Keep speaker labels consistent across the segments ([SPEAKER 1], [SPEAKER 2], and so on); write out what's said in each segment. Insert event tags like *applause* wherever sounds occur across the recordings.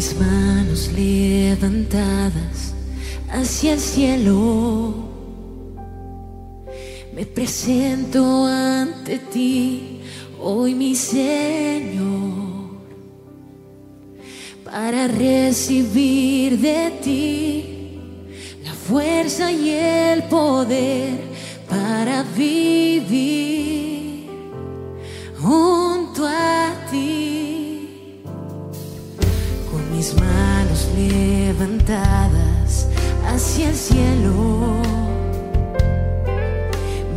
[SPEAKER 1] mis manos levantadas hacia el cielo, me presento ante ti hoy, mi Señor, para recibir de ti la fuerza y el poder para vivir junto a ti, mis manos levantadas hacia el cielo.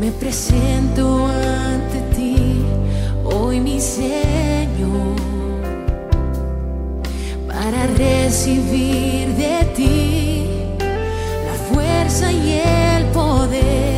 [SPEAKER 1] Me presento ante ti, hoy mi Señor, para recibir de ti la fuerza y el poder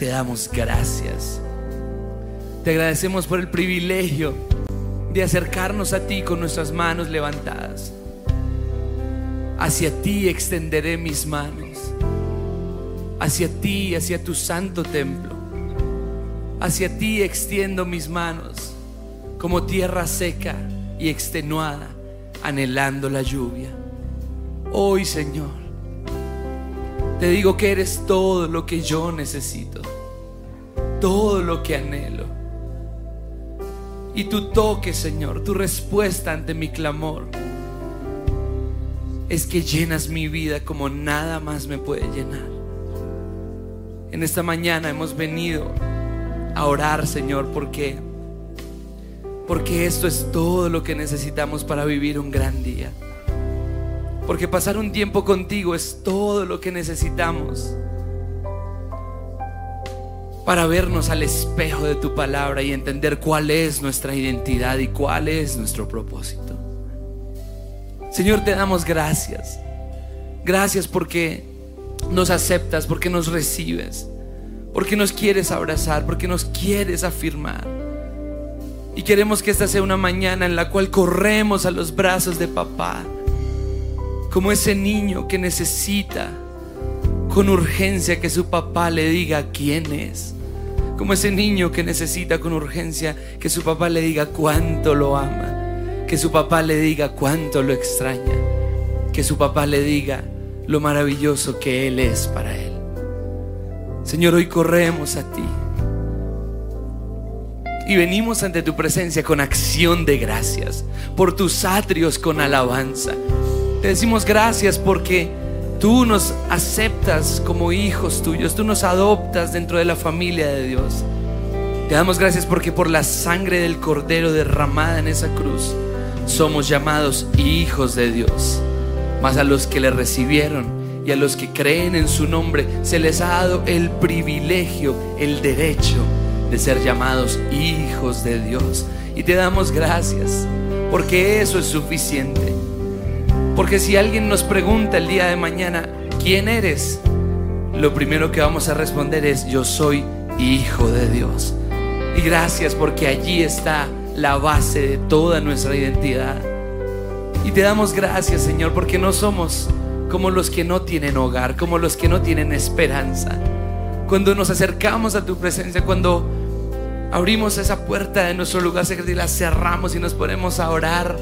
[SPEAKER 2] te damos gracias. Te agradecemos por el privilegio de acercarnos a ti con nuestras manos levantadas. Hacia ti extenderé mis manos. Hacia ti, hacia tu santo templo. Hacia ti extiendo mis manos como tierra seca y extenuada, anhelando la lluvia. Hoy, Señor, te digo que eres todo lo que yo necesito, todo lo que anhelo. Y tu toque, Señor, tu respuesta ante mi clamor, es que llenas mi vida como nada más me puede llenar. En esta mañana hemos venido a orar, Señor, porque porque esto es todo lo que necesitamos para vivir un gran día. Porque pasar un tiempo contigo es todo lo que necesitamos para vernos al espejo de tu palabra y entender cuál es nuestra identidad y cuál es nuestro propósito. Señor, te damos gracias. Gracias porque nos aceptas, porque nos recibes, porque nos quieres abrazar, porque nos quieres afirmar. Y queremos que esta sea una mañana en la cual corremos a los brazos de papá como ese niño que necesita con urgencia que su papá le diga quién es. Como ese niño que necesita con urgencia que su papá le diga cuánto lo ama. Que su papá le diga cuánto lo extraña. Que su papá le diga lo maravilloso que Él es para Él. Señor, hoy corremos a ti. Y venimos ante tu presencia con acción de gracias, por tus atrios con alabanza. Te decimos gracias porque tú nos aceptas como hijos tuyos, tú nos adoptas dentro de la familia de Dios. Te damos gracias porque por la sangre del cordero derramada en esa cruz somos llamados hijos de Dios. Mas a los que le recibieron y a los que creen en su nombre se les ha dado el privilegio, el derecho de ser llamados hijos de Dios. Y te damos gracias porque eso es suficiente. Porque si alguien nos pregunta el día de mañana, ¿quién eres? Lo primero que vamos a responder es, yo soy hijo de Dios. Y gracias porque allí está la base de toda nuestra identidad. Y te damos gracias, Señor, porque no somos como los que no tienen hogar, como los que no tienen esperanza. Cuando nos acercamos a tu presencia, cuando abrimos esa puerta de nuestro lugar secreto y la cerramos y nos ponemos a orar,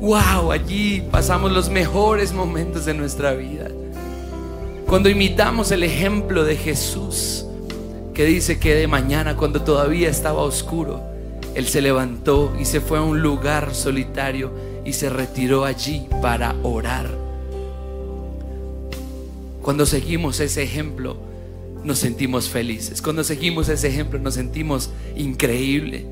[SPEAKER 2] wow, allí pasamos los mejores momentos de nuestra vida. Cuando imitamos el ejemplo de Jesús, que dice que de mañana, cuando todavía estaba oscuro, Él se levantó y se fue a un lugar solitario y se retiró allí para orar. Cuando seguimos ese ejemplo, nos sentimos felices. Cuando seguimos ese ejemplo, nos sentimos increíble.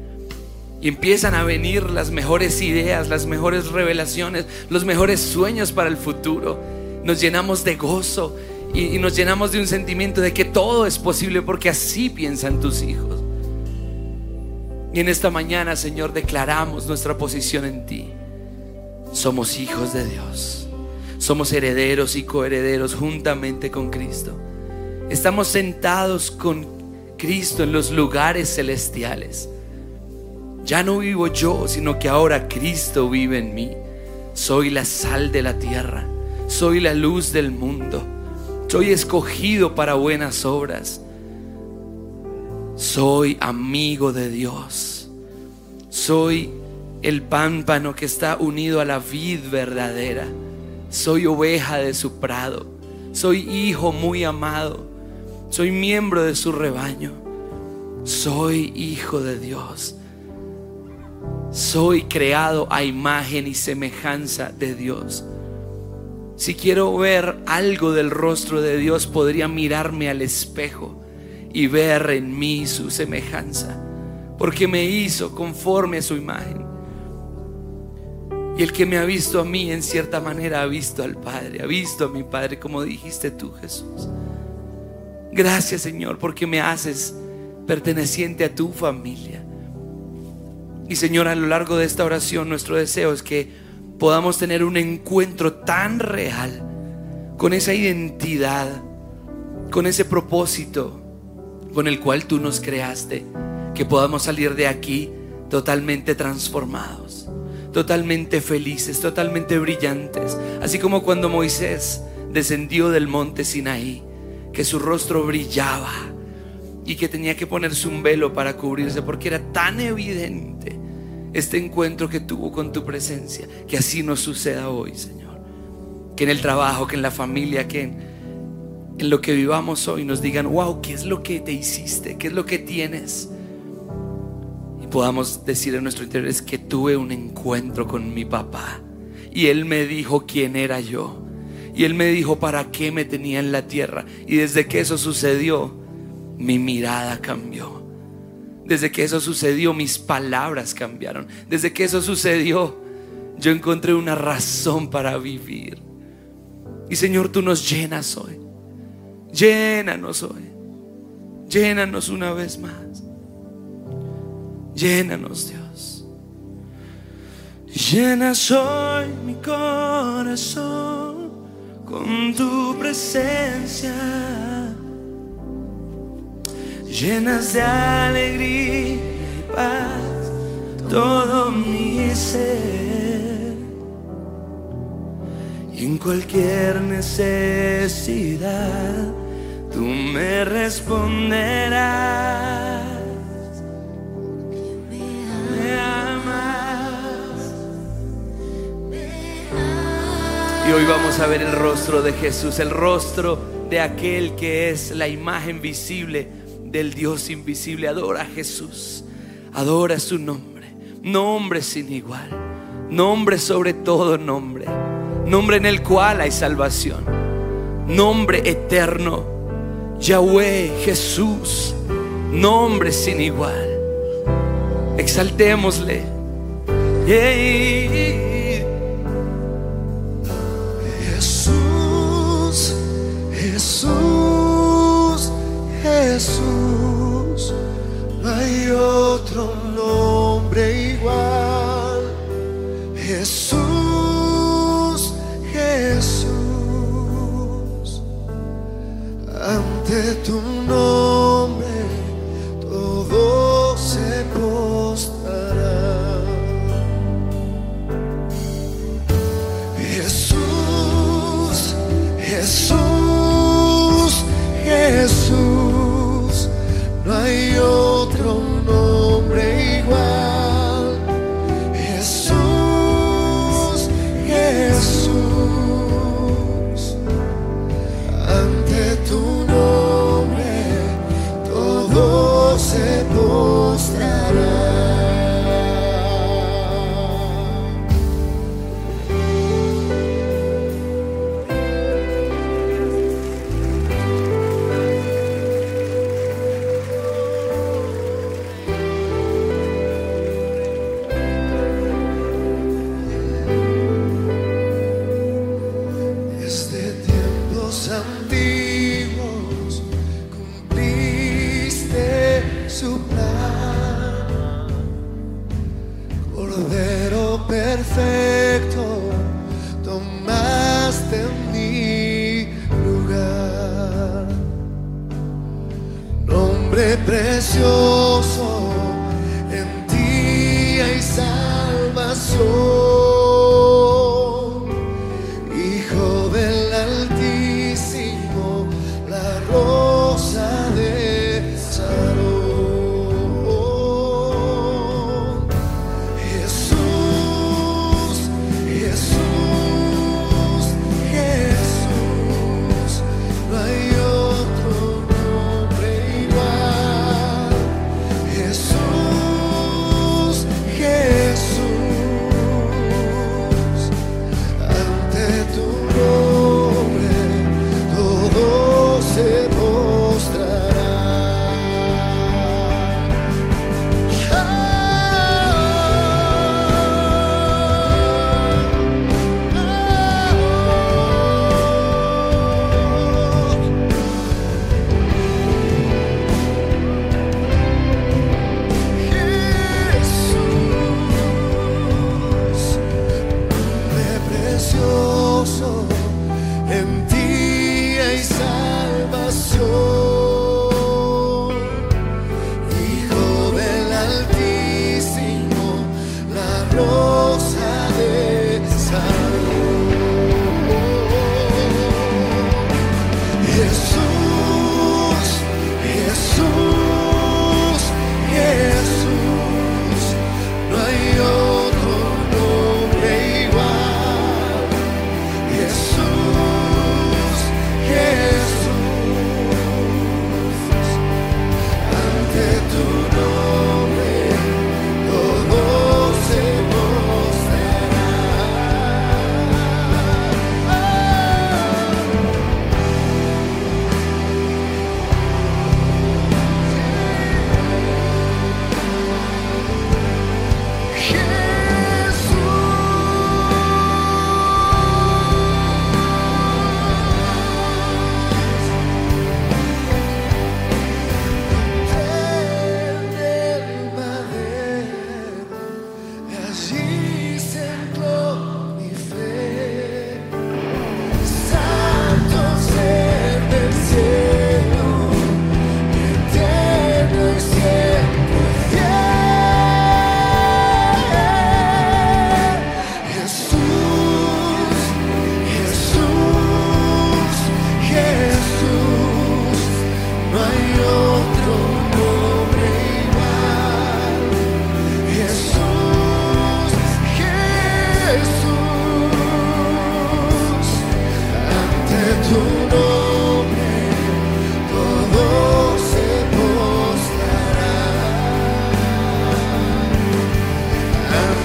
[SPEAKER 2] Y empiezan a venir las mejores ideas, las mejores revelaciones, los mejores sueños para el futuro. Nos llenamos de gozo y, nos llenamos de un sentimiento de que todo es posible porque así piensan tus hijos. Y en esta mañana, Señor, declaramos nuestra posición en ti. Somos hijos de Dios. Somos herederos y coherederos juntamente con Cristo. Estamos sentados con Cristo en los lugares celestiales. Ya no vivo yo, sino que ahora Cristo vive en mí. Soy la sal de la tierra. Soy la luz del mundo. Soy escogido para buenas obras. Soy amigo de Dios. Soy el pámpano que está unido a la vid verdadera. Soy oveja de su prado. Soy hijo muy amado. Soy miembro de su rebaño. Soy hijo de Dios. Soy creado a imagen y semejanza de Dios. Si quiero ver algo del rostro de Dios, podría mirarme al espejo y ver en mí su semejanza, porque me hizo conforme a su imagen. Y el que me ha visto a mí, en cierta manera, ha visto al Padre, ha visto a mi Padre, como dijiste tú, Jesús. Gracias, Señor, porque me haces perteneciente a tu familia. Y Señor, a lo largo de esta oración, nuestro deseo es que podamos tener un encuentro tan real, con esa identidad, con ese propósito con el cual tú nos creaste, que podamos salir de aquí totalmente transformados, totalmente felices, totalmente brillantes, así como cuando Moisés descendió del monte Sinaí, que su rostro brillaba y que tenía que ponerse un velo para cubrirse porque era tan evidente este encuentro que tuvo con tu presencia, que así nos suceda hoy, Señor. Que en el trabajo, que en la familia, que en, en lo que vivamos hoy nos digan, wow, ¿qué es lo que te hiciste? ¿Qué es lo que tienes? Y podamos decir en nuestro interior, es que tuve un encuentro con mi papá y él me dijo quién era yo. Y él me dijo para qué me tenía en la tierra. Y desde que eso sucedió, mi mirada cambió. Desde que eso sucedió, mis palabras cambiaron. Desde que eso sucedió, yo encontré una razón para vivir. Y Señor, tú nos llenas hoy. Llénanos hoy. Llénanos una vez más. Llénanos, Dios. Llenas hoy mi corazón con tu presencia. Llenas de alegría y paz todo mi ser. Y en cualquier necesidad tú me responderás. Me amas. Y hoy vamos a ver el rostro de Jesús, el rostro de aquel que es la imagen visible del Dios invisible. Adora a Jesús, adora su nombre, nombre sin igual, nombre sobre todo nombre, nombre en el cual hay salvación, nombre eterno, Yahweh, Jesús, nombre sin igual. Exaltémosle.
[SPEAKER 3] Jesús, no hay otro nombre igual. Postrará. Desde en ti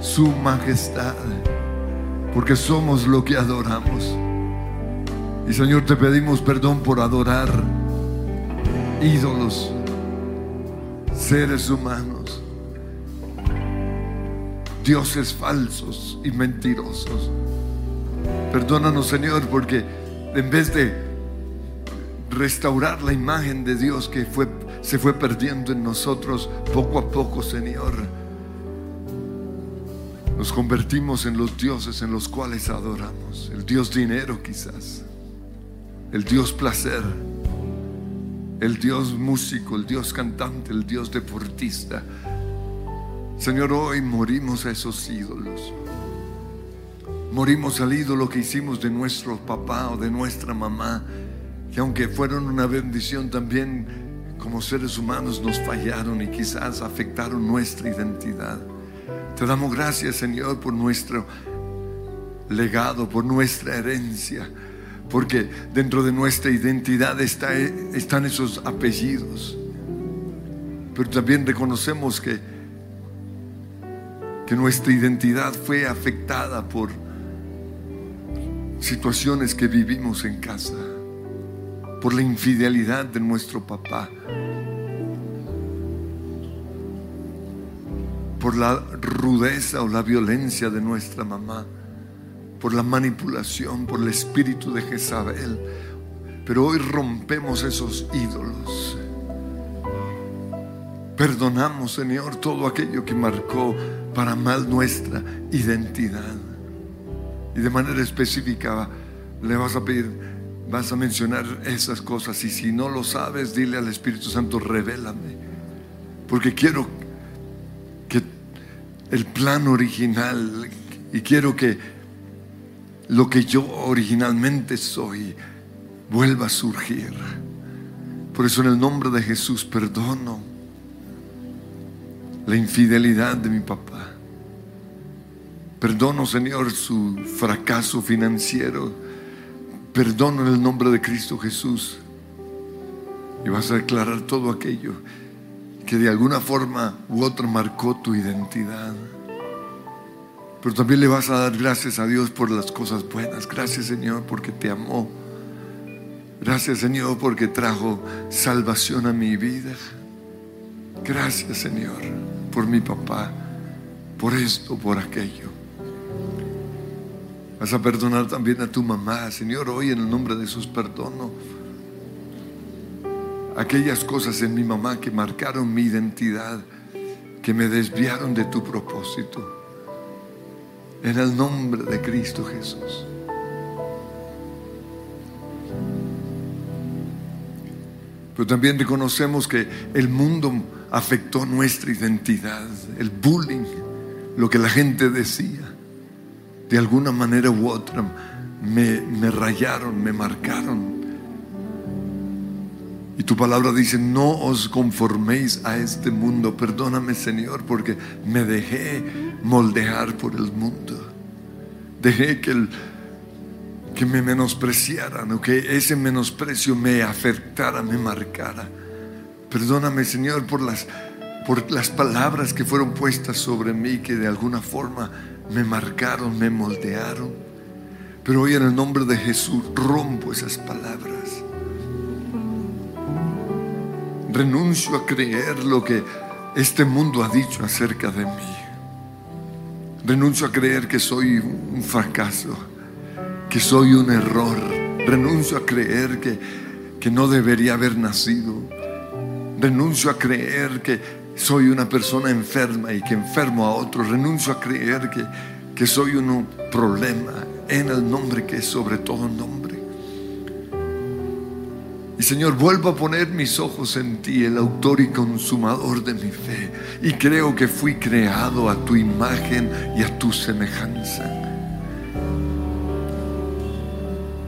[SPEAKER 4] su majestad, porque somos lo que adoramos. Y Señor, te pedimos perdón por adorar ídolos, seres humanos, dioses falsos y mentirosos. Perdónanos, Señor, porque en vez de restaurar la imagen de Dios que fue, se fue perdiendo en nosotros poco a poco, Señor, nos convertimos en los dioses en los cuales adoramos. El Dios dinero quizás, el Dios placer, el Dios músico, el Dios cantante, el Dios deportista. Señor, hoy morimos a esos ídolos. Morimos al ídolo que hicimos de nuestro papá o de nuestra mamá, que aunque fueron una bendición también como seres humanos nos fallaron y quizás afectaron nuestra identidad. Te damos gracias, Señor, por nuestro legado, por nuestra herencia, porque dentro de nuestra identidad está- están esos apellidos. Pero también reconocemos que, que nuestra identidad fue afectada por situaciones que vivimos en casa, por la infidelidad de nuestro papá, por la rudeza o la violencia de nuestra mamá, por la manipulación, por el espíritu de Jezabel. Pero hoy rompemos esos ídolos. Perdonamos, Señor, todo aquello que marcó para mal nuestra identidad. Y de manera específica le vas a pedir, vas a mencionar esas cosas. Y si no lo sabes, dile al Espíritu Santo, revélame. Porque quiero el plan original y quiero que lo que yo originalmente soy vuelva a surgir. Por eso en el nombre de Jesús perdono la infidelidad de mi papá. Perdono, Señor, su fracaso financiero. Perdono en el nombre de Cristo Jesús. Y vas a declarar todo aquello que de alguna forma u otra marcó tu identidad. Pero también le vas a dar gracias a Dios por las cosas buenas. Gracias, Señor, porque te amó. Gracias, Señor, porque trajo salvación a mi vida. Gracias, Señor, por mi papá, por esto, por aquello. Vas a perdonar también a tu mamá, Señor, hoy en el nombre de Jesús perdono aquellas cosas en mi mamá que marcaron mi identidad, que me desviaron de tu propósito. En el nombre de Cristo Jesús. Pero también reconocemos que el mundo afectó nuestra identidad, el bullying, lo que la gente decía, de alguna manera u otra me, me rayaron, me marcaron. Y tu palabra dice, no os conforméis a este mundo. Perdóname Señor porque me dejé moldear por el mundo. Dejé que, el, que me menospreciaran o que ese menosprecio me afectara, me marcara. Perdóname Señor por las, por las palabras que fueron puestas sobre mí que de alguna forma me marcaron, me moldearon. Pero hoy en el nombre de Jesús rompo esas palabras. Renuncio a creer lo que este mundo ha dicho acerca de mí. Renuncio a creer que soy un fracaso, que soy un error. Renuncio a creer que, que no debería haber nacido. Renuncio a creer que soy una persona enferma y que enfermo a otros. Renuncio a creer que, que soy un problema en el nombre que es sobre todo nombre. Y Señor, vuelvo a poner mis ojos en ti, el autor y consumador de mi fe. Y creo que fui creado a tu imagen y a tu semejanza.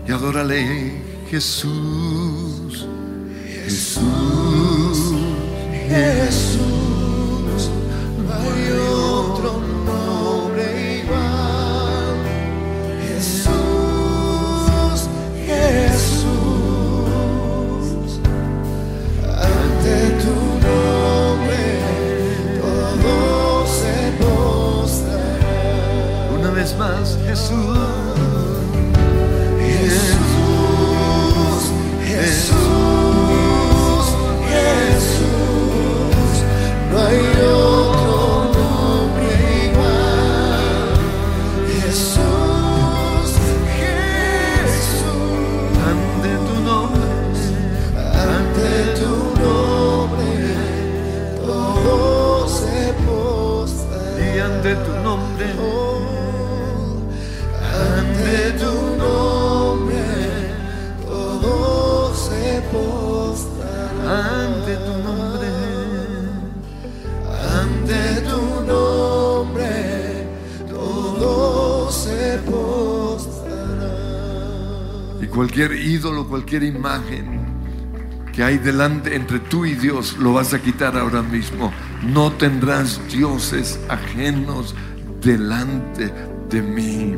[SPEAKER 4] Y adórale, Jesús, Jesús,
[SPEAKER 3] Jesús, no hay otro Jesús,
[SPEAKER 4] cualquier imagen que hay delante entre tú y Dios, lo vas a quitar ahora mismo. No tendrás dioses ajenos delante de mí.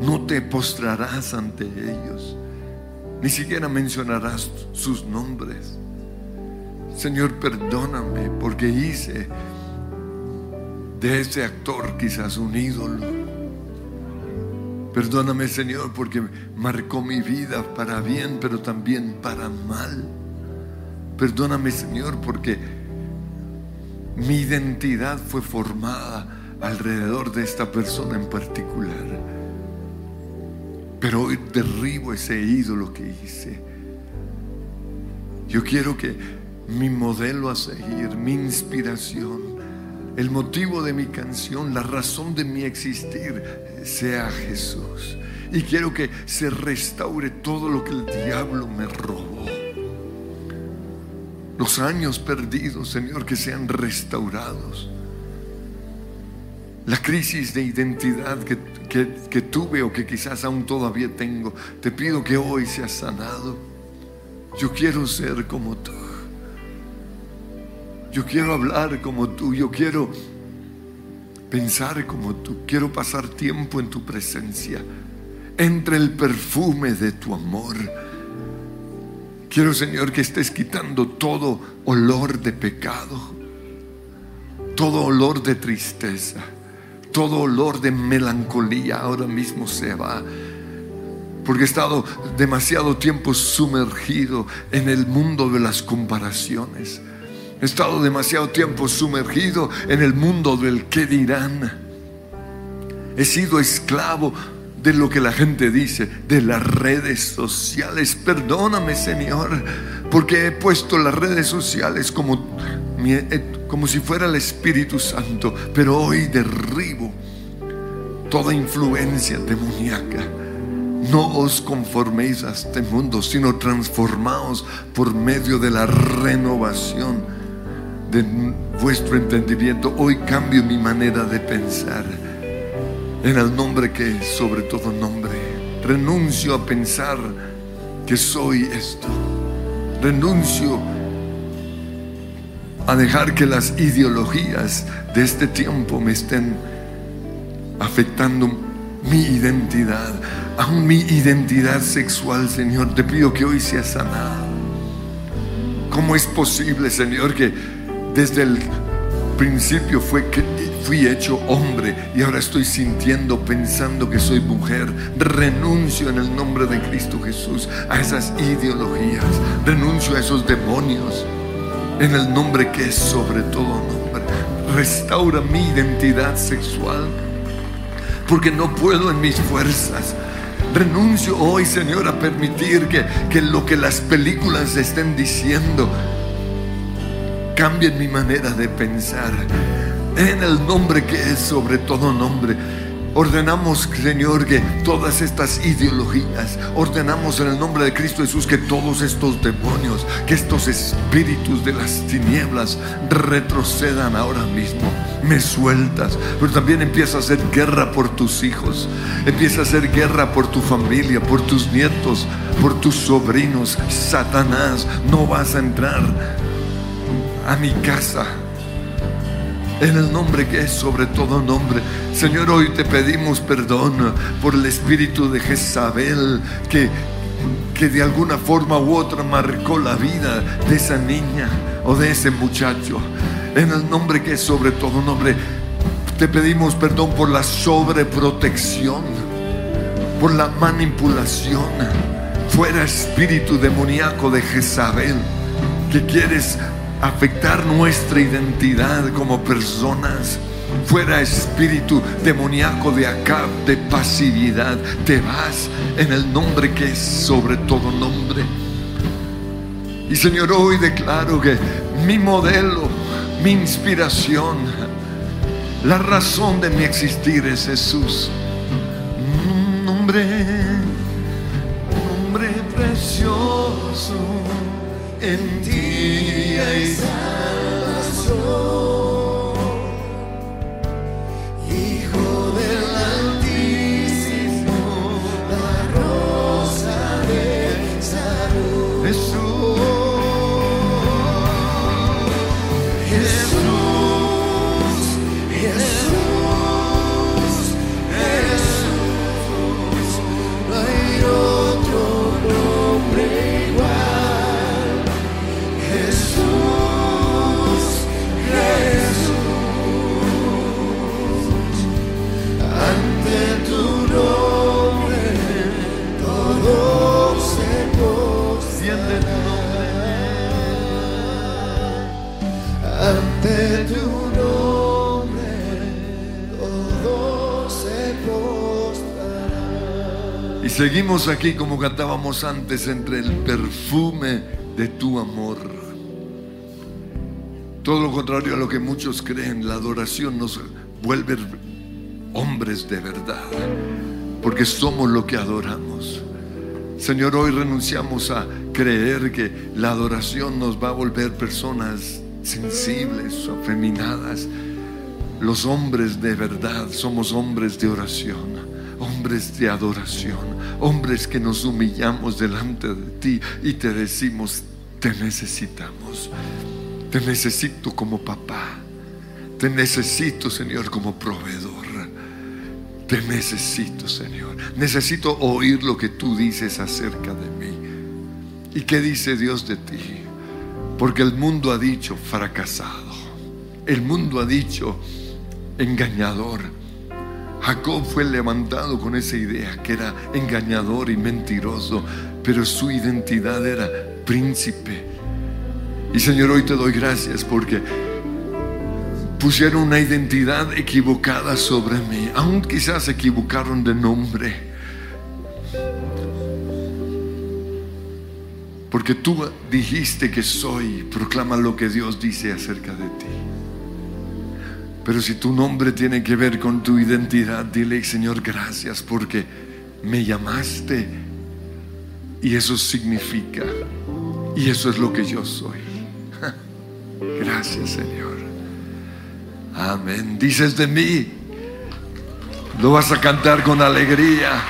[SPEAKER 4] No te postrarás ante ellos. Ni siquiera mencionarás sus nombres. Señor, perdóname porque hice de ese actor quizás un ídolo. Perdóname, Señor, porque marcó mi vida para bien, pero también para mal. Perdóname, Señor, porque mi identidad fue formada alrededor de esta persona en particular. Pero hoy derribo ese ídolo que hice. Yo quiero que mi modelo a seguir, mi inspiración, el motivo de mi canción, la razón de mi existir sea Jesús. Y quiero que se restaure todo lo que el diablo me robó. Los años perdidos, Señor, que sean restaurados. La crisis de identidad que, que- que tuve o que quizás aún todavía tengo, te pido que hoy sea sanado. Yo quiero ser como tú. Yo quiero hablar como tú. Yo quiero pensar como tú. Quiero pasar tiempo en tu presencia. Entre el perfume de tu amor. Quiero, Señor, que estés quitando todo olor de pecado. Todo olor de tristeza. Todo olor de melancolía ahora mismo se va. Porque he estado demasiado tiempo sumergido en el mundo de las comparaciones. He estado demasiado tiempo sumergido en el mundo del qué dirán. He sido esclavo de lo que la gente dice, de las redes sociales. Perdóname, Señor, porque he puesto las redes sociales como, eh, como si fuera el Espíritu Santo. Pero hoy derribo toda influencia demoníaca. No os conforméis a este mundo, sino transformaos por medio de la renovación de vuestro entendimiento. Hoy cambio mi manera de pensar en el nombre que es sobre todo nombre. Renuncio a pensar que soy esto. Renuncio a dejar que las ideologías de este tiempo me estén afectando mi identidad, aún mi identidad sexual, Señor. Te pido que hoy sea sanada. ¿Cómo es posible, Señor, que desde el principio fue fui hecho hombre y ahora estoy sintiendo, pensando que soy mujer? Renuncio en el nombre de Cristo Jesús a esas ideologías. Renuncio a esos demonios en el nombre que es sobre todo nombre. Restaura mi identidad sexual porque no puedo en mis fuerzas. Renuncio hoy, Señor, a permitir que, que lo que las películas estén diciendo cambien mi manera de pensar. En el nombre que es sobre todo nombre. Ordenamos, Señor, que todas estas ideologías, ordenamos en el nombre de Cristo Jesús que todos estos demonios, que estos espíritus de las tinieblas retrocedan ahora mismo. Me sueltas, pero también empieza a hacer guerra por tus hijos, empieza a hacer guerra por tu familia, por tus nietos, por tus sobrinos. Satanás, no vas a entrar a mi casa. En el nombre que es sobre todo nombre. Señor, hoy te pedimos perdón por el espíritu de Jezabel que, que de alguna forma u otra marcó la vida de esa niña o de ese muchacho. En el nombre que es sobre todo nombre. Te pedimos perdón por la sobreprotección, por la manipulación. Fuera espíritu demoníaco de Jezabel, que quieres afectar nuestra identidad como personas. Fuera espíritu demoníaco de Acab, de pasividad. Te vas en el nombre que es sobre todo nombre. Y Señor, hoy declaro que mi modelo, mi inspiración, la razón de mi existir es Jesús. Un nombre, nombre precioso, en ti hay salvación. Seguimos aquí como cantábamos antes entre el perfume de tu amor. Todo lo contrario a lo que muchos creen, la adoración nos vuelve hombres de verdad, porque somos lo que adoramos. Señor, hoy renunciamos a creer que la adoración nos va a volver personas sensibles, afeminadas. Los hombres de verdad somos hombres de oración, hombres de adoración, hombres que nos humillamos delante de ti y te decimos, te necesitamos, te necesito como papá, te necesito Señor como proveedor. Te necesito, Señor. Necesito oír lo que tú dices acerca de mí. ¿Y qué dice Dios de ti? Porque el mundo ha dicho fracasado. El mundo ha dicho engañador. Jacob fue levantado con esa idea que era engañador y mentiroso, pero su identidad era príncipe. Y Señor, hoy te doy gracias porque pusieron una identidad equivocada sobre mí. Aún quizás se equivocaron de nombre. Porque tú dijiste que soy, proclama lo que Dios dice acerca de ti. Pero si tu nombre tiene que ver con tu identidad, dile, Señor, gracias porque me llamaste. Y eso significa, y eso es lo que yo soy. *laughs* Gracias, Señor. Amén. Dices de mí, lo vas a cantar con alegría.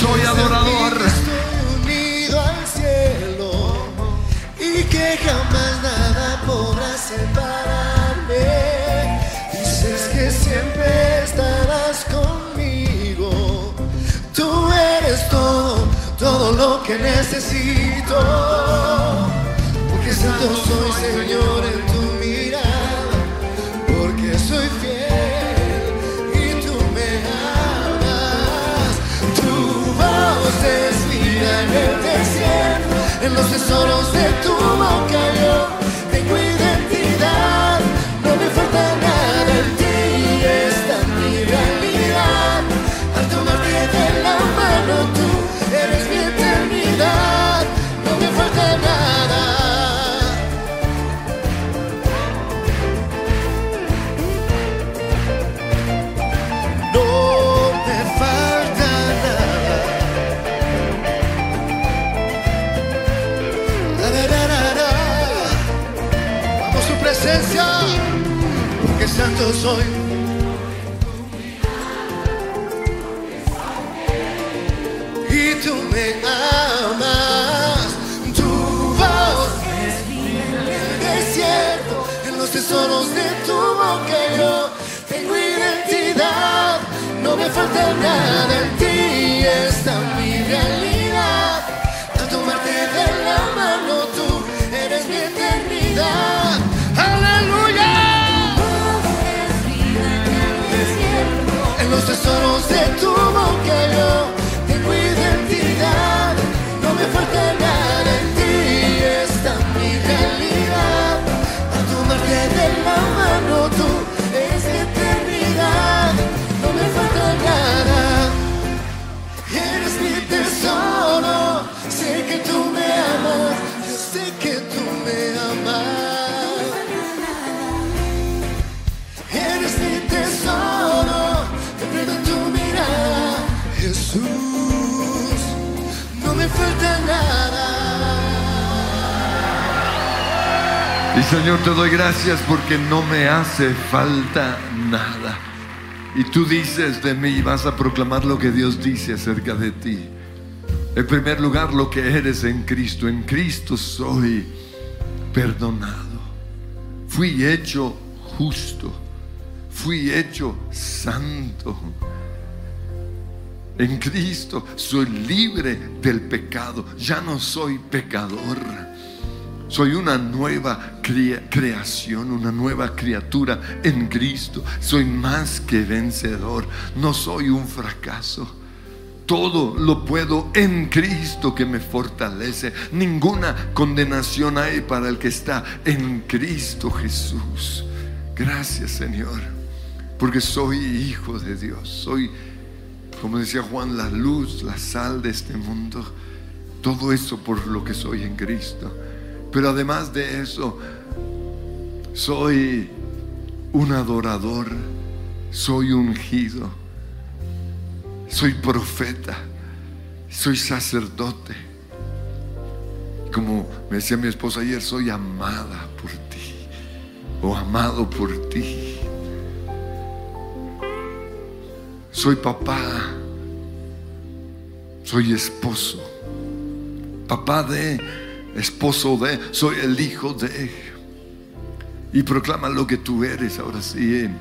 [SPEAKER 3] Soy
[SPEAKER 4] adorador.
[SPEAKER 3] Estoy unido al cielo y que jamás nada podrá separarme. Dices que siempre estarás conmigo. Tú eres todo, todo lo que necesito. Porque santo soy Señor en tu en los tesoros de tu boca yo. Santo soy. Y tú me amas, tu voz en el desierto, en los tesoros de tu boca yo tengo identidad, no me falta nada en ti, esta es mi realidad. En los tesoros de tu
[SPEAKER 4] Señor, te doy gracias porque no me hace falta nada. Y tú dices de mí, vas a proclamar lo que Dios dice acerca de ti. En primer lugar, lo que eres en Cristo. En Cristo soy perdonado. Fui hecho justo. Fui hecho santo. En Cristo soy libre del pecado. Ya no soy pecador. Soy una nueva crea- creación, una nueva criatura en Cristo. Soy más que vencedor. No soy un fracaso. Todo lo puedo en Cristo que me fortalece. Ninguna condenación hay para el que está en Cristo Jesús. Gracias Señor, porque soy hijo de Dios. Soy, como decía Juan, la luz, la sal de este mundo. Todo eso por lo que soy en Cristo. Pero además de eso, soy un adorador, soy ungido, soy profeta, soy sacerdote. Como me decía mi esposa ayer, soy amada por ti o amado por ti. Soy papá, soy esposo, papá de, esposo de, soy el hijo de. Y proclama lo que tú eres ahora sí en,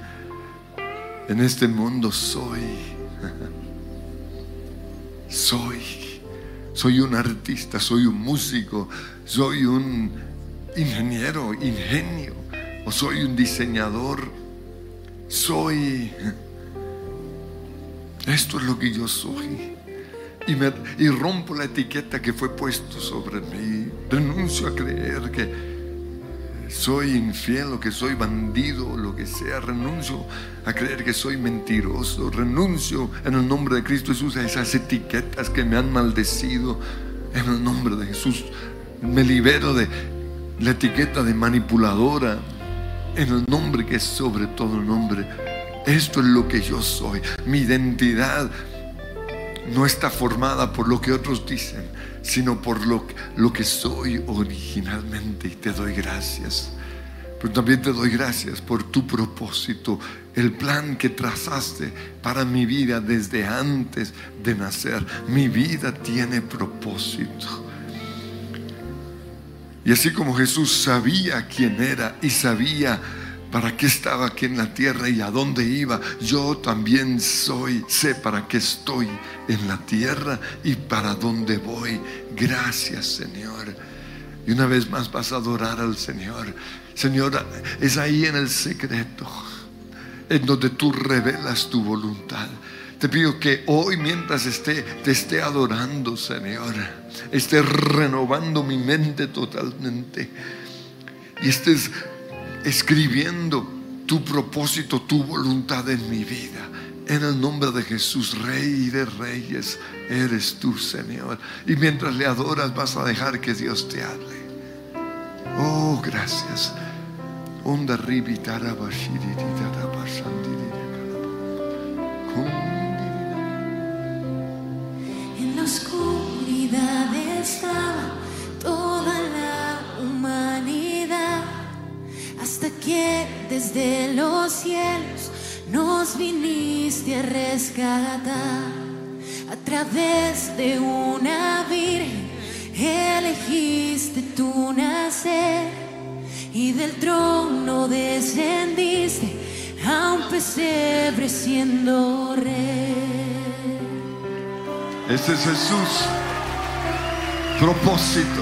[SPEAKER 4] en este mundo soy. *laughs* Soy. Soy un artista, soy un músico, soy un ingeniero, ingenio, o soy un diseñador. Soy. *laughs* Esto es lo que yo soy. Y, rompo la etiqueta que fue puesto sobre mí. Renuncio a creer que soy infiel o que soy bandido o lo que sea. Renuncio a creer que soy mentiroso. Renuncio en el nombre de Cristo Jesús a esas etiquetas que me han maldecido. En el nombre de Jesús me libero de la etiqueta de manipuladora. En el nombre que es sobre todo nombre. Esto es lo que yo soy. Mi identidad no está formada por lo que otros dicen, sino por lo, lo que soy originalmente. Y te doy gracias. Pero también te doy gracias por tu propósito, el plan que trazaste para mi vida desde antes de nacer. Mi vida tiene propósito. Y así como Jesús sabía quién era y sabía para qué estaba aquí en la tierra y a dónde iba. Yo también soy, sé para qué estoy en la tierra y para dónde voy. Gracias Señor. Y una vez más vas a adorar al Señor. Señor, es ahí en el secreto, en donde tú revelas tu voluntad.
[SPEAKER 1] Te pido que hoy mientras esté, te esté adorando, Señor, esté renovando mi mente totalmente y estés escribiendo tu propósito, tu voluntad en mi vida. En el nombre de Jesús, Rey de Reyes, eres tú, Señor. Y mientras le adoras, vas a dejar que Dios te hable. Oh, gracias.
[SPEAKER 4] En la oscuridad. que desde los cielos nos viniste a rescatar a través de una virgen elegiste tu nacer y del trono descendiste a un pesebre siendo rey.
[SPEAKER 1] Este es Jesús, propósito.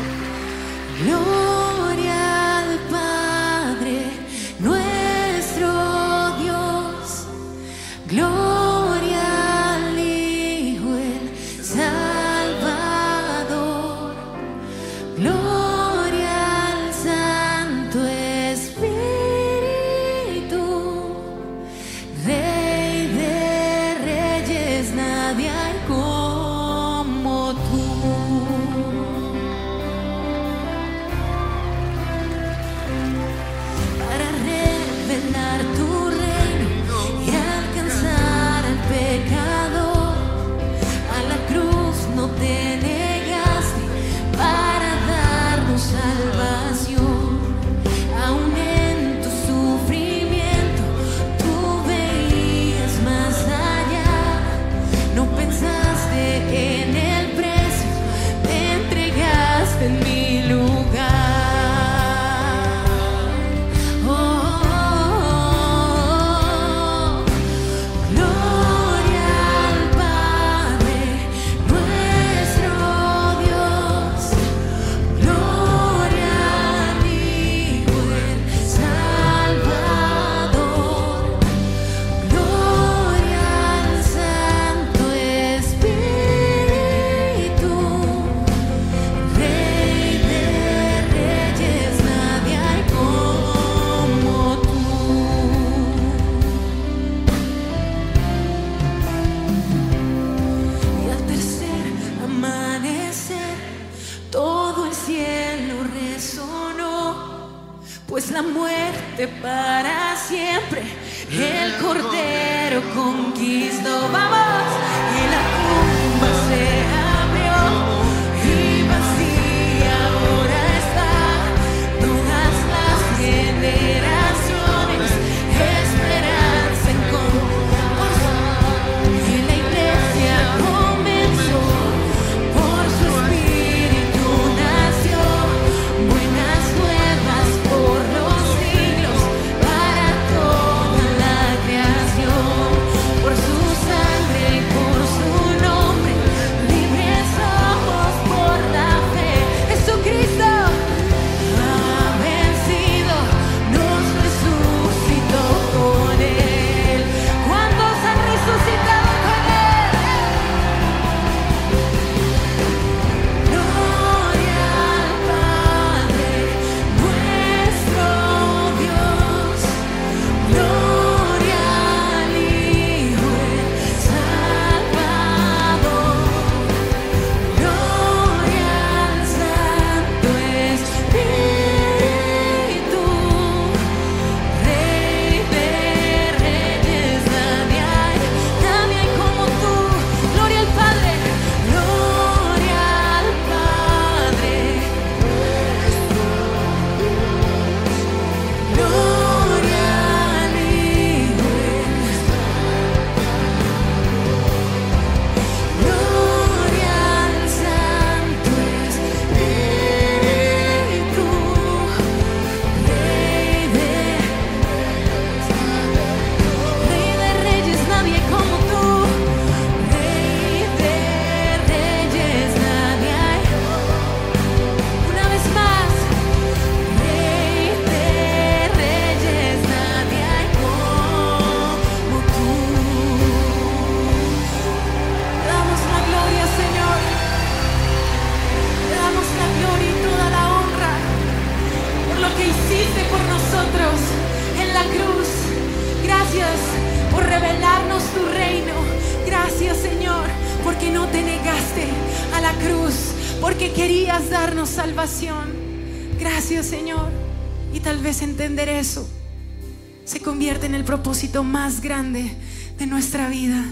[SPEAKER 4] Más
[SPEAKER 1] grande de nuestra vida.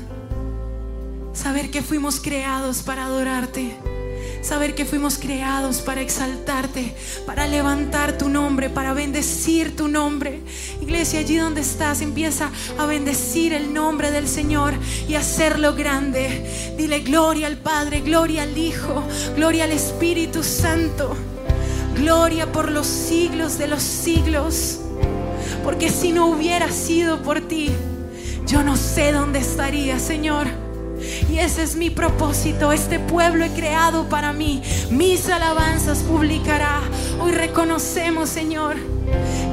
[SPEAKER 1] Saber que fuimos creados para adorarte. Saber que fuimos creados para exaltarte, para levantar tu nombre, para bendecir tu nombre. Iglesia, allí donde estás, empieza a bendecir el nombre del Señor y hacerlo grande. Dile gloria al Padre, gloria al Hijo, gloria al Espíritu Santo. Gloria por los siglos de los siglos. Porque si no hubiera sido por ti, yo no sé dónde estaría, Señor. Y ese es mi propósito. Este pueblo he creado para mí. Mis alabanzas publicará. Hoy reconocemos, Señor,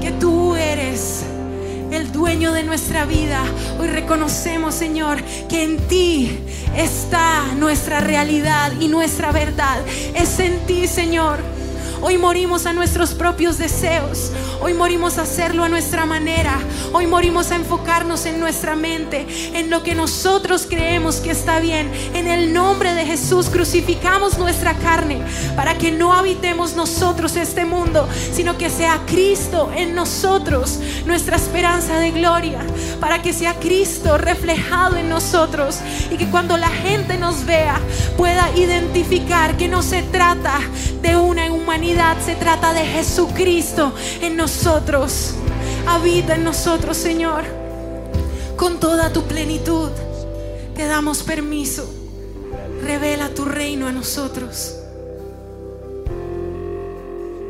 [SPEAKER 1] que tú eres el dueño de nuestra vida. Hoy reconocemos, Señor, que en ti está nuestra realidad y nuestra verdad. Es en ti, Señor. Hoy morimos a nuestros propios deseos. Hoy morimos a hacerlo a nuestra manera. Hoy morimos a enfocarnos en nuestra mente, en lo que nosotros creemos que está bien. En el nombre de Jesús crucificamos nuestra carne para que no habitemos nosotros este mundo, sino que sea Cristo en nosotros nuestra esperanza de gloria. Para que sea Cristo reflejado en nosotros y que cuando la gente nos vea pueda identificar que no se trata de una humanidad, se trata de Jesucristo en nosotros. Habita en nosotros, Señor, con toda tu plenitud. Te damos permiso. Revela tu reino a nosotros.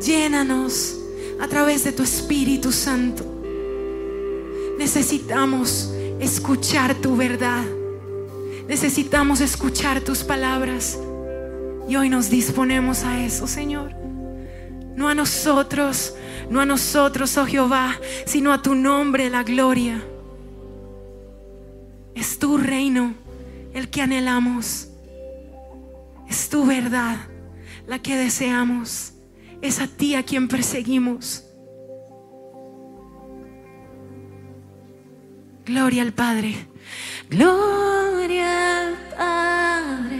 [SPEAKER 1] Llénanos a través de tu Espíritu Santo. Necesitamos escuchar tu verdad. Necesitamos escuchar tus palabras. Y hoy nos disponemos a eso, Señor. No a nosotros, no a nosotros, oh Jehová, sino a tu nombre la gloria. Es tu reino el que anhelamos. Es tu verdad la que deseamos. Es a ti a quien perseguimos. Gloria al Padre. Gloria al Padre,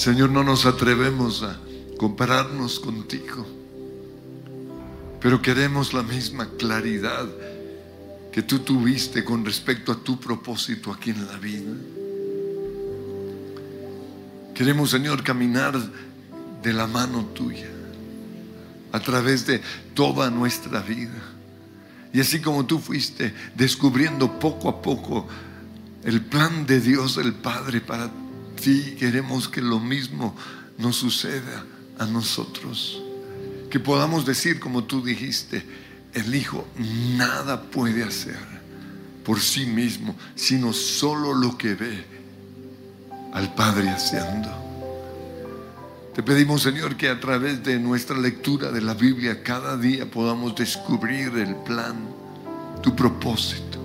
[SPEAKER 4] Señor, no nos atrevemos a compararnos contigo, pero queremos la misma claridad que tú tuviste con respecto a tu propósito aquí en la vida. Queremos, Señor, caminar de la mano tuya a través de toda nuestra vida. Y así como tú fuiste descubriendo poco a poco el plan de Dios el Padre para ti, queremos que lo mismo nos suceda a nosotros. Que podamos decir como tú dijiste, el Hijo nada puede hacer por sí mismo, sino solo lo que ve al Padre haciendo. Te pedimos, Señor, que a través de nuestra lectura de la Biblia cada día podamos descubrir el plan, tu propósito.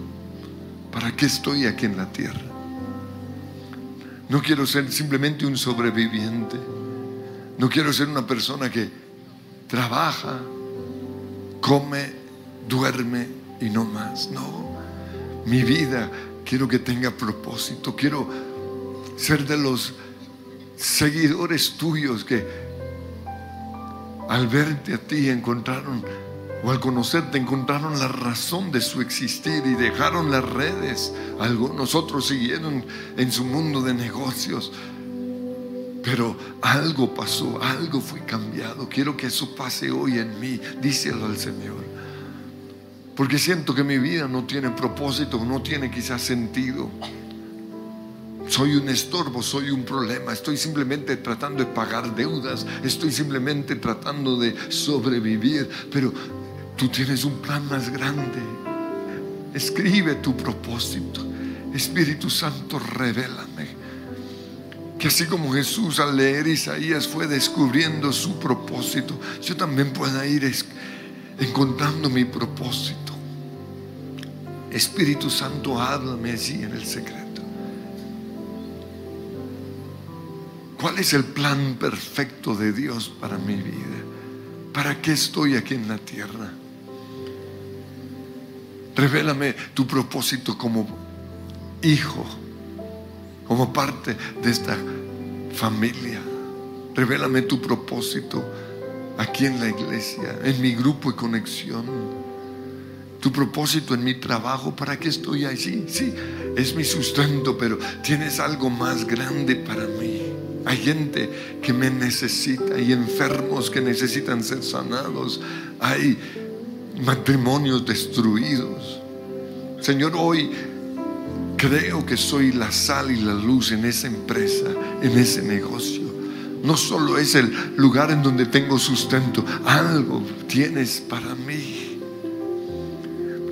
[SPEAKER 4] ¿Para qué estoy aquí en la tierra? No quiero ser simplemente un sobreviviente. No quiero ser una persona que trabaja, come, duerme y no más. No, mi vida quiero que tenga propósito. Quiero ser de los seguidores tuyos que al verte a ti encontraron o al conocerte encontraron la razón de su existir y dejaron las redes. Algunos otros siguieron en su mundo de negocios. Pero algo pasó, algo fue cambiado. Quiero que eso pase hoy en mí. Díselo al Señor. Porque siento que mi vida no tiene propósito, no tiene quizás sentido. Soy un estorbo, soy un problema. Estoy simplemente tratando de pagar deudas. Estoy simplemente tratando de sobrevivir. Pero tú tienes un plan más grande. Escribe tu propósito. Espíritu Santo, revélame. Que así como Jesús al leer Isaías fue descubriendo su propósito, yo también pueda ir encontrando mi propósito. Espíritu Santo, háblame así en el secreto. ¿Cuál es el plan perfecto de Dios para mi vida? ¿Para qué estoy aquí en la tierra? Revélame tu propósito como hijo, como parte de esta familia. Revélame tu propósito aquí en la iglesia, en mi grupo de conexión. Tu propósito en mi trabajo, ¿para qué estoy allí? Sí, es mi sustento, pero tienes algo más grande para mí. Hay gente que me necesita, hay enfermos que necesitan ser sanados, hay matrimonios destruidos. Señor, hoy creo que soy la sal y la luz en esa empresa, en ese negocio. No solo es el lugar en donde tengo sustento, algo tienes para mí.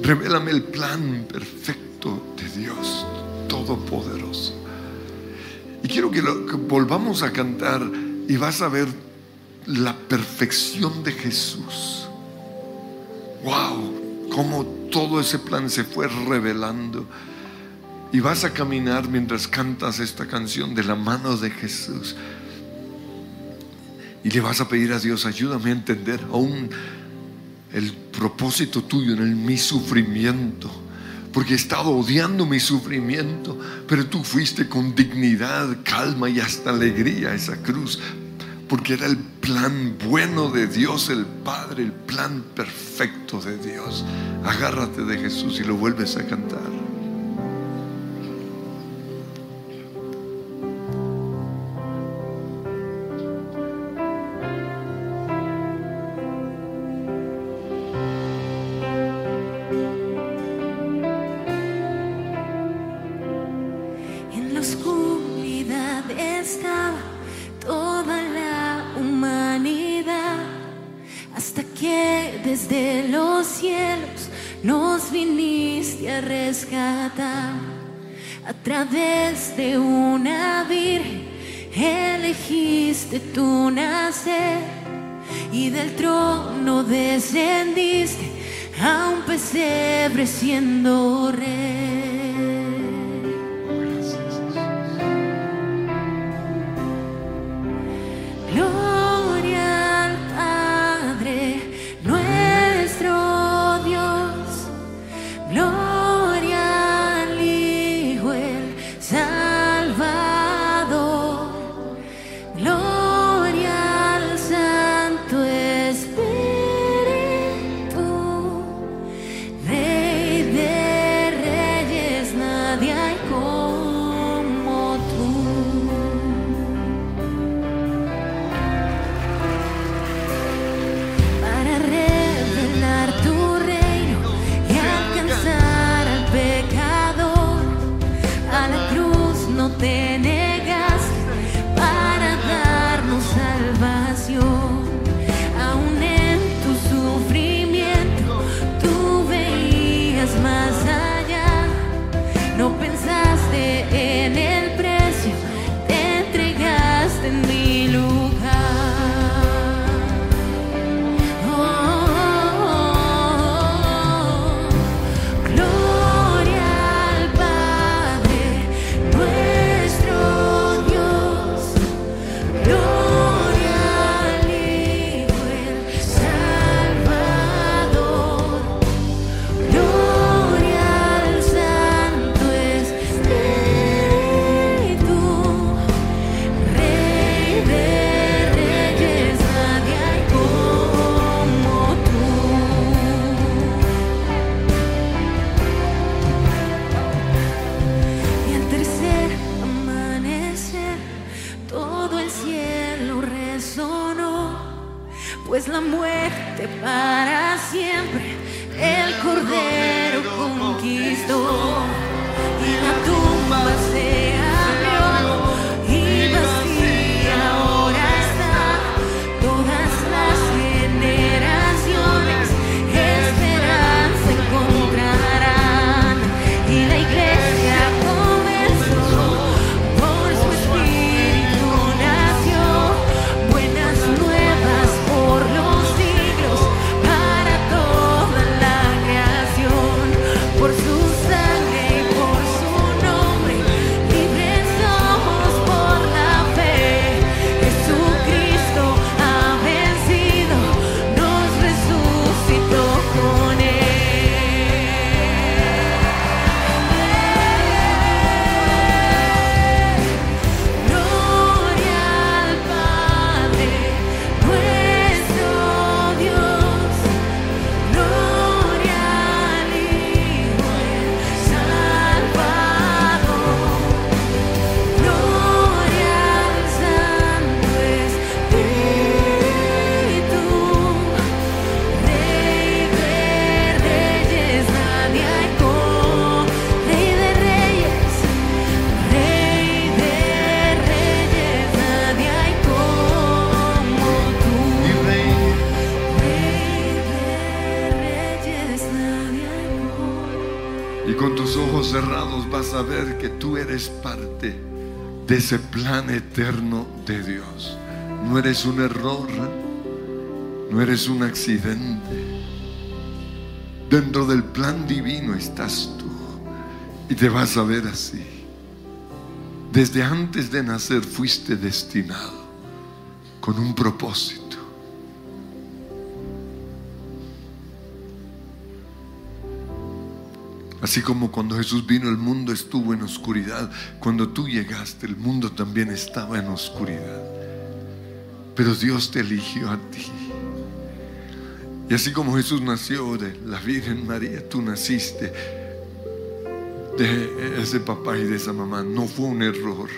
[SPEAKER 4] Revélame el plan perfecto de Dios Todopoderoso. Y quiero que, que volvamos a cantar y vas a ver la perfección de Jesús. Wow, cómo todo ese plan se fue revelando. Y vas a caminar mientras cantas esta canción de la mano de Jesús. Y le vas a pedir a Dios, ayúdame a entender aún el propósito tuyo en mi sufrimiento. Porque he estado odiando mi sufrimiento, pero tú fuiste con dignidad, calma y hasta alegría a esa cruz. Porque era el plan bueno de Dios, el Padre, el plan perfecto de Dios. Agárrate de Jesús y lo vuelves a cantar.
[SPEAKER 1] Elegiste tu nacer y del trono descendiste a un pesebre siendo rey. Fuerte para siempre. El cordero conquistó y la tumba se
[SPEAKER 4] ver que tú eres parte de ese plan eterno de Dios. No eres un error, no eres un accidente. Dentro del plan divino estás tú y te vas a ver así. Desde antes de nacer fuiste destinado con un propósito. Así como cuando Jesús vino el mundo estuvo en oscuridad, cuando tú llegaste el mundo también estaba en oscuridad. Pero Dios te eligió a ti. Y así como Jesús nació de la Virgen María, tú naciste de ese papá y de esa mamá. No fue un error.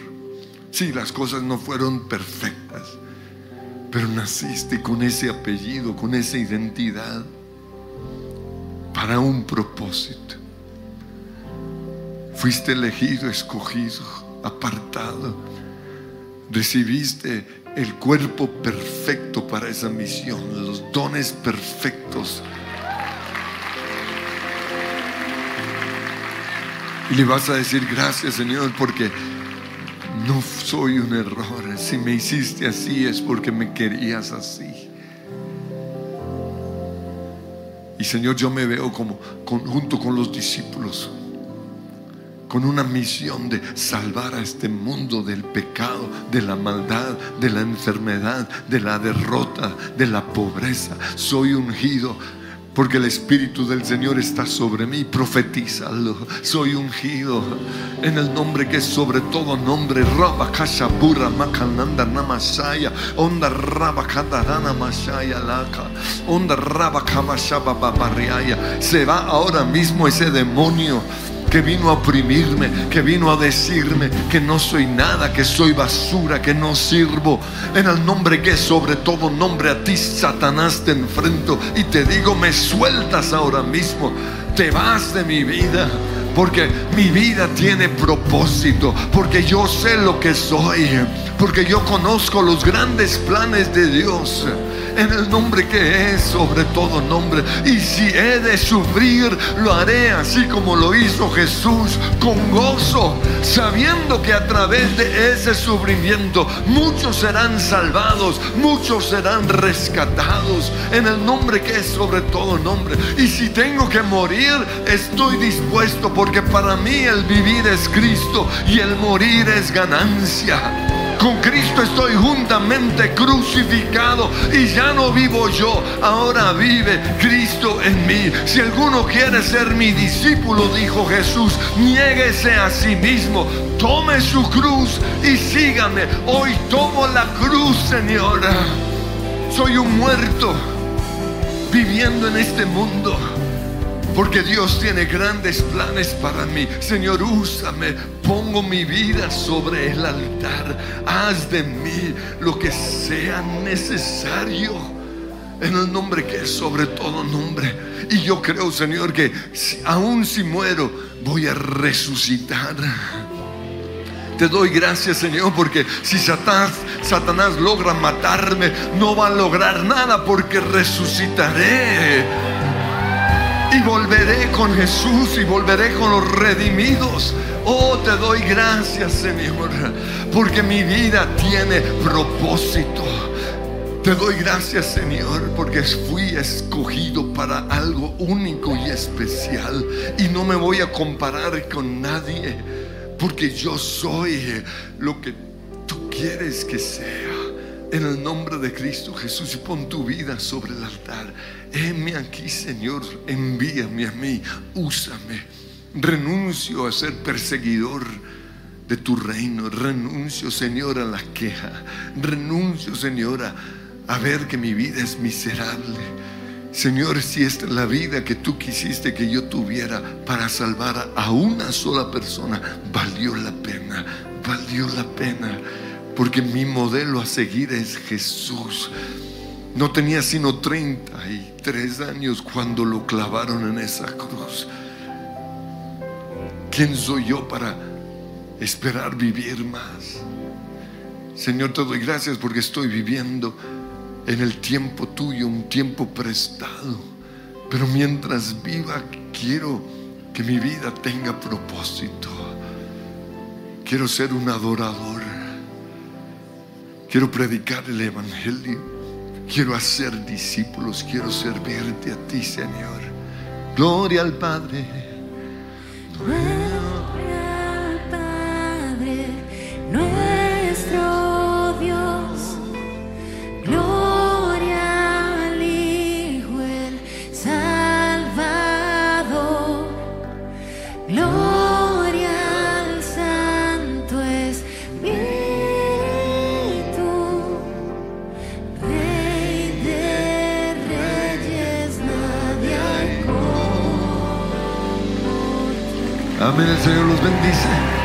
[SPEAKER 4] Sí, las cosas no fueron perfectas, pero naciste con ese apellido, con esa identidad, para un propósito. Fuiste elegido, escogido, apartado. Recibiste el cuerpo perfecto para esa misión, los dones perfectos. Y le vas a decir gracias Señor porque no soy un error. Si me hiciste así es porque me querías así. Y Señor, yo me veo como junto con los discípulos con una misión de salvar a este mundo del pecado, de la maldad, de la enfermedad, de la derrota, de la pobreza. Soy ungido porque el Espíritu del Señor está sobre mí. Profetízalo. Soy ungido en el nombre que es sobre todo nombre. Raba Kashabura Makananda Namasaya. Onda Raba Kadarana Mashaya Laka. Onda Raba Kamashaba Babariaya. Se va ahora mismo ese demonio que vino a oprimirme, que vino a decirme que no soy nada, que soy basura, que no sirvo. En el nombre que sobre todo nombre a ti, Satanás, te enfrento y te digo, me sueltas ahora mismo, te vas de mi vida. Porque mi vida tiene propósito, porque yo sé lo que soy, porque yo conozco los grandes planes de Dios en el nombre que es sobre todo nombre. Y si he de sufrir, lo haré así como lo hizo Jesús, con gozo, sabiendo que a través de ese sufrimiento muchos serán salvados, muchos serán rescatados, en el nombre que es sobre todo nombre. Y si tengo que morir, estoy dispuesto, porque para mí el vivir es Cristo y el morir es ganancia. Con Cristo estoy juntamente crucificado y ya no vivo yo, ahora vive Cristo en mí. Si alguno quiere ser mi discípulo, dijo Jesús, niéguese a sí mismo, tome su cruz y sígame. Hoy tomo la cruz, Señora. Soy un muerto viviendo en este mundo. Porque Dios tiene grandes planes para mí. Señor, úsame. Pongo mi vida sobre el altar. Haz de mí lo que sea necesario. en el nombre que es sobre todo nombre. Y yo creo, Señor, que aun si muero, voy a resucitar. Te doy gracias, Señor, porque si Satanás logra matarme, no va a lograr nada porque resucitaré. Y volveré con Jesús y volveré con los redimidos. Oh, te doy gracias, Señor, porque mi vida tiene propósito. Te doy gracias, Señor, porque fui escogido para algo único y especial. Y no me voy a comparar con nadie, porque yo soy lo que tú quieres que sea. En el nombre de Cristo Jesús pon tu vida sobre el altar. Heme aquí, Señor, envíame a mí, úsame. Renuncio a ser perseguidor de tu reino. Renuncio, Señor, a la queja. Renuncio, Señor, a, a ver que mi vida es miserable. Señor, si esta es la vida que tú quisiste que yo tuviera para salvar a una sola persona, valió la pena, valió la pena, porque mi modelo a seguir es Jesús. No tenía sino 33 años cuando lo clavaron en esa cruz. ¿Quién soy yo para esperar vivir más? Señor, te doy gracias porque estoy viviendo en el tiempo tuyo, un tiempo prestado. Pero mientras viva, quiero que mi vida tenga propósito. Quiero ser un adorador. Quiero predicar el Evangelio. Quiero hacer discípulos. Quiero servirte a ti, Señor. Gloria al Padre. Amén. El Señor los bendice.